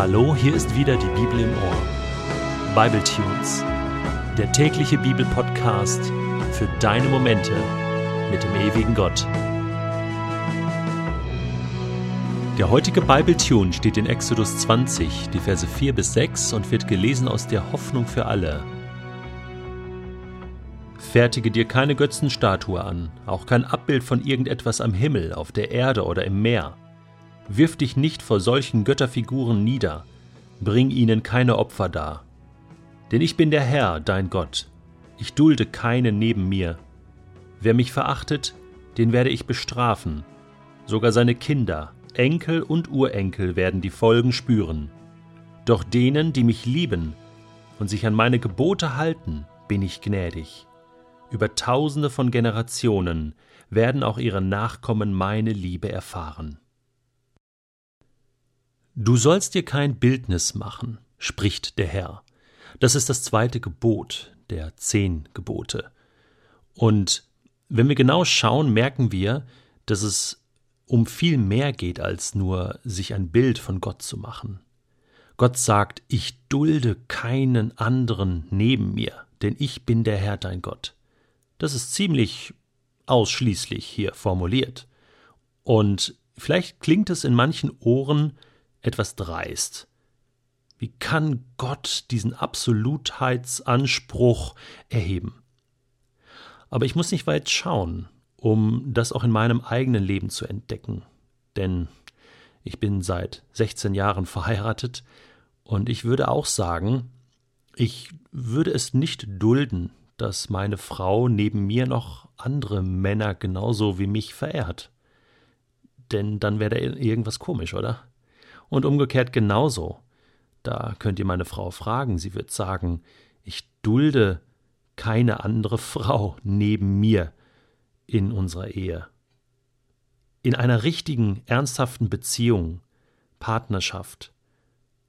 Hallo, hier ist wieder die Bibel im Ohr. Bible Tunes, der tägliche Bibelpodcast für deine Momente mit dem ewigen Gott. Der heutige Bible Tune steht in Exodus 20, die Verse 4 bis 6 und wird gelesen aus der Hoffnung für alle. Fertige dir keine Götzenstatue an, auch kein Abbild von irgendetwas am Himmel, auf der Erde oder im Meer Wirf dich nicht vor solchen Götterfiguren nieder, bring ihnen keine Opfer dar. Denn ich bin der Herr, dein Gott, ich dulde keinen neben mir. Wer mich verachtet, den werde ich bestrafen, sogar seine Kinder, Enkel und Urenkel werden die Folgen spüren. Doch denen, die mich lieben und sich an meine Gebote halten, bin ich gnädig. Über tausende von Generationen werden auch ihre Nachkommen meine Liebe erfahren. Du sollst dir kein Bildnis machen, spricht der Herr. Das ist das zweite Gebot der zehn Gebote. Und wenn wir genau schauen, merken wir, dass es um viel mehr geht, als nur sich ein Bild von Gott zu machen. Gott sagt, ich dulde keinen anderen neben mir, denn ich bin der Herr dein Gott. Das ist ziemlich ausschließlich hier formuliert. Und vielleicht klingt es in manchen Ohren etwas dreist. Wie kann Gott diesen Absolutheitsanspruch erheben? Aber ich muss nicht weit schauen, um das auch in meinem eigenen Leben zu entdecken. Denn ich bin seit 16 Jahren verheiratet und ich würde auch sagen, ich würde es nicht dulden, dass meine Frau neben mir noch andere Männer genauso wie mich verehrt. Denn dann wäre da irgendwas komisch, oder? Und umgekehrt genauso. Da könnt ihr meine Frau fragen, sie wird sagen, ich dulde keine andere Frau neben mir in unserer Ehe. In einer richtigen, ernsthaften Beziehung, Partnerschaft,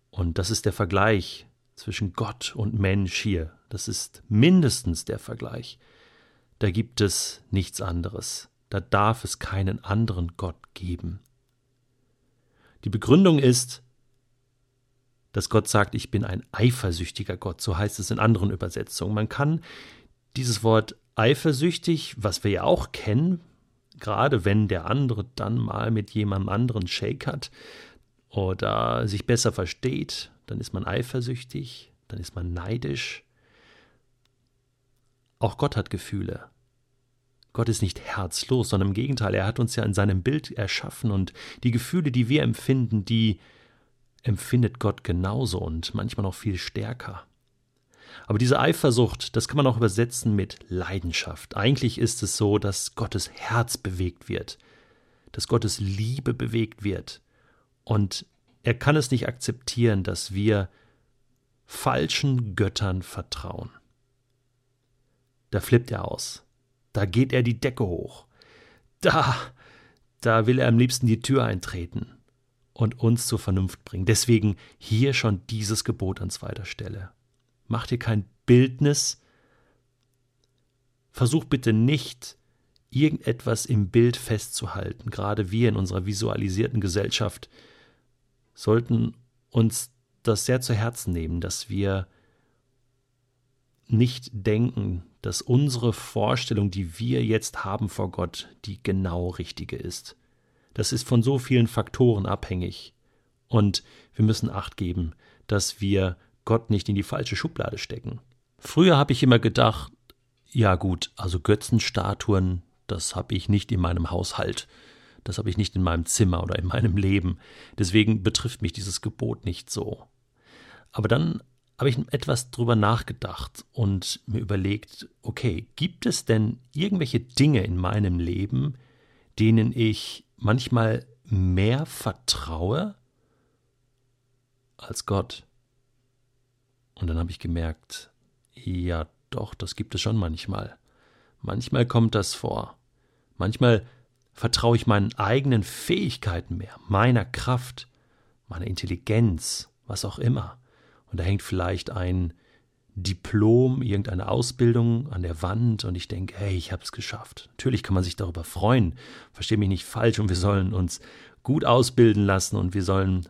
und das ist der Vergleich zwischen Gott und Mensch hier, das ist mindestens der Vergleich, da gibt es nichts anderes, da darf es keinen anderen Gott geben. Die Begründung ist, dass Gott sagt, ich bin ein eifersüchtiger Gott, so heißt es in anderen Übersetzungen. Man kann dieses Wort eifersüchtig, was wir ja auch kennen, gerade wenn der andere dann mal mit jemandem anderen Shake hat oder sich besser versteht, dann ist man eifersüchtig, dann ist man neidisch. Auch Gott hat Gefühle. Gott ist nicht herzlos, sondern im Gegenteil, er hat uns ja in seinem Bild erschaffen und die Gefühle, die wir empfinden, die empfindet Gott genauso und manchmal noch viel stärker. Aber diese Eifersucht, das kann man auch übersetzen mit Leidenschaft. Eigentlich ist es so, dass Gottes Herz bewegt wird, dass Gottes Liebe bewegt wird. Und er kann es nicht akzeptieren, dass wir falschen Göttern vertrauen. Da flippt er aus. Da geht er die Decke hoch. Da, da will er am liebsten die Tür eintreten und uns zur Vernunft bringen. Deswegen hier schon dieses Gebot an zweiter Stelle. Mach dir kein Bildnis. Versuch bitte nicht, irgendetwas im Bild festzuhalten. Gerade wir in unserer visualisierten Gesellschaft sollten uns das sehr zu Herzen nehmen, dass wir nicht denken, dass unsere Vorstellung, die wir jetzt haben vor Gott, die genau richtige ist. Das ist von so vielen Faktoren abhängig. Und wir müssen acht geben, dass wir Gott nicht in die falsche Schublade stecken. Früher habe ich immer gedacht, ja gut, also Götzenstatuen, das habe ich nicht in meinem Haushalt. Das habe ich nicht in meinem Zimmer oder in meinem Leben. Deswegen betrifft mich dieses Gebot nicht so. Aber dann habe ich etwas drüber nachgedacht und mir überlegt, okay, gibt es denn irgendwelche Dinge in meinem Leben, denen ich manchmal mehr vertraue als Gott? Und dann habe ich gemerkt, ja doch, das gibt es schon manchmal. Manchmal kommt das vor. Manchmal vertraue ich meinen eigenen Fähigkeiten mehr, meiner Kraft, meiner Intelligenz, was auch immer und da hängt vielleicht ein Diplom, irgendeine Ausbildung an der Wand und ich denke, hey, ich habe es geschafft. Natürlich kann man sich darüber freuen, verstehe mich nicht falsch und wir sollen uns gut ausbilden lassen und wir sollen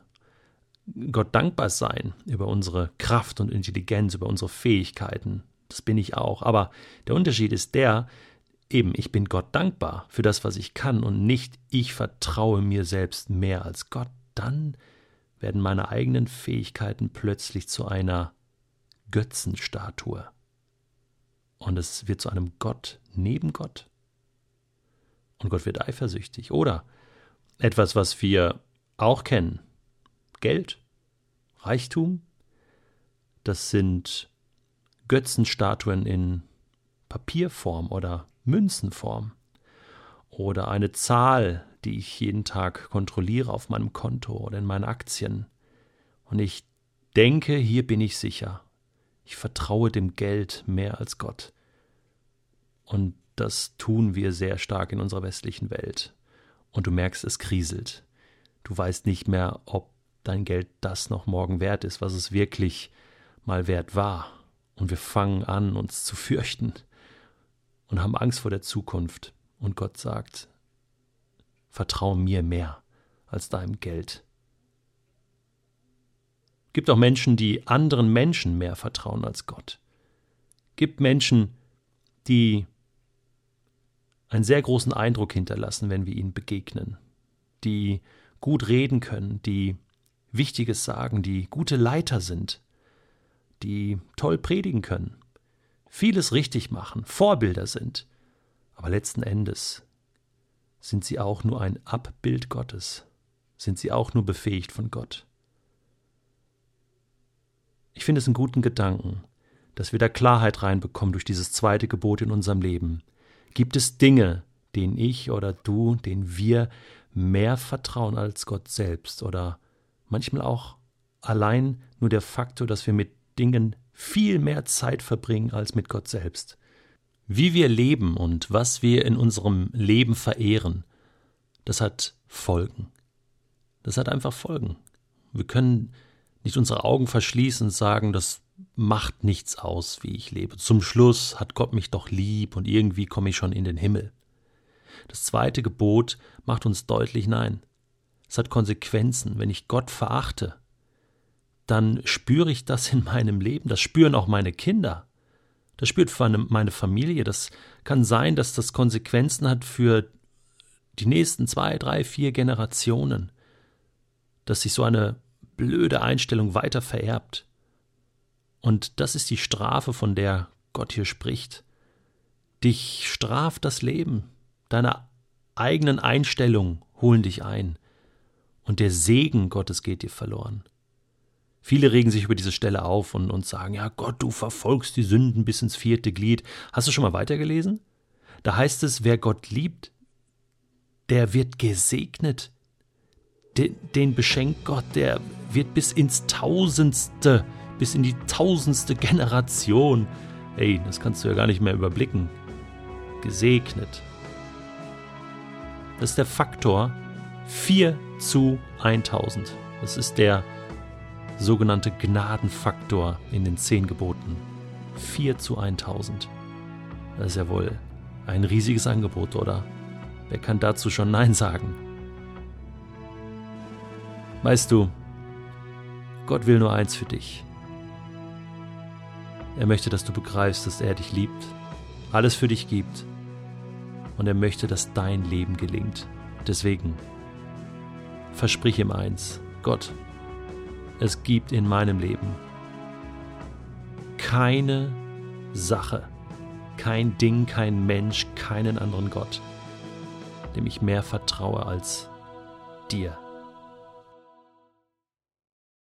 Gott dankbar sein über unsere Kraft und Intelligenz, über unsere Fähigkeiten. Das bin ich auch. Aber der Unterschied ist der, eben, ich bin Gott dankbar für das, was ich kann und nicht ich vertraue mir selbst mehr als Gott. Dann werden meine eigenen Fähigkeiten plötzlich zu einer Götzenstatue. Und es wird zu einem Gott neben Gott. Und Gott wird eifersüchtig. Oder etwas, was wir auch kennen. Geld, Reichtum, das sind Götzenstatuen in Papierform oder Münzenform oder eine Zahl, die ich jeden Tag kontrolliere auf meinem Konto oder in meinen Aktien. Und ich denke, hier bin ich sicher. Ich vertraue dem Geld mehr als Gott. Und das tun wir sehr stark in unserer westlichen Welt. Und du merkst, es kriselt. Du weißt nicht mehr, ob dein Geld das noch morgen wert ist, was es wirklich mal wert war. Und wir fangen an, uns zu fürchten und haben Angst vor der Zukunft. Und Gott sagt, vertraue mir mehr als deinem Geld. Gibt auch Menschen, die anderen Menschen mehr vertrauen als Gott. Gibt Menschen, die einen sehr großen Eindruck hinterlassen, wenn wir ihnen begegnen, die gut reden können, die Wichtiges sagen, die gute Leiter sind, die toll predigen können, vieles richtig machen, Vorbilder sind, aber letzten Endes sind sie auch nur ein Abbild Gottes, sind sie auch nur befähigt von Gott. Ich finde es einen guten Gedanken, dass wir da Klarheit reinbekommen durch dieses zweite Gebot in unserem Leben. Gibt es Dinge, denen ich oder du, denen wir mehr vertrauen als Gott selbst oder manchmal auch allein nur der Faktor, dass wir mit Dingen viel mehr Zeit verbringen als mit Gott selbst. Wie wir leben und was wir in unserem Leben verehren, das hat Folgen. Das hat einfach Folgen. Wir können nicht unsere Augen verschließen und sagen, das macht nichts aus, wie ich lebe. Zum Schluss hat Gott mich doch lieb und irgendwie komme ich schon in den Himmel. Das zweite Gebot macht uns deutlich nein. Es hat Konsequenzen. Wenn ich Gott verachte, dann spüre ich das in meinem Leben. Das spüren auch meine Kinder. Das spürt meine Familie. Das kann sein, dass das Konsequenzen hat für die nächsten zwei, drei, vier Generationen. Dass sich so eine blöde Einstellung weiter vererbt. Und das ist die Strafe, von der Gott hier spricht. Dich straft das Leben. Deine eigenen Einstellungen holen dich ein. Und der Segen Gottes geht dir verloren. Viele regen sich über diese Stelle auf und, und sagen, ja Gott, du verfolgst die Sünden bis ins vierte Glied. Hast du schon mal weitergelesen? Da heißt es, wer Gott liebt, der wird gesegnet. Den, den beschenkt Gott, der wird bis ins Tausendste bis in die tausendste Generation. Ey, das kannst du ja gar nicht mehr überblicken. Gesegnet. Das ist der Faktor 4 zu 1000. Das ist der sogenannte Gnadenfaktor in den zehn Geboten. 4 zu 1000. Das ist ja wohl ein riesiges Angebot, oder? Wer kann dazu schon Nein sagen? Weißt du, Gott will nur eins für dich. Er möchte, dass du begreifst, dass er dich liebt, alles für dich gibt und er möchte, dass dein Leben gelingt. Deswegen versprich ihm eins, Gott, es gibt in meinem Leben keine Sache, kein Ding, kein Mensch, keinen anderen Gott, dem ich mehr vertraue als dir.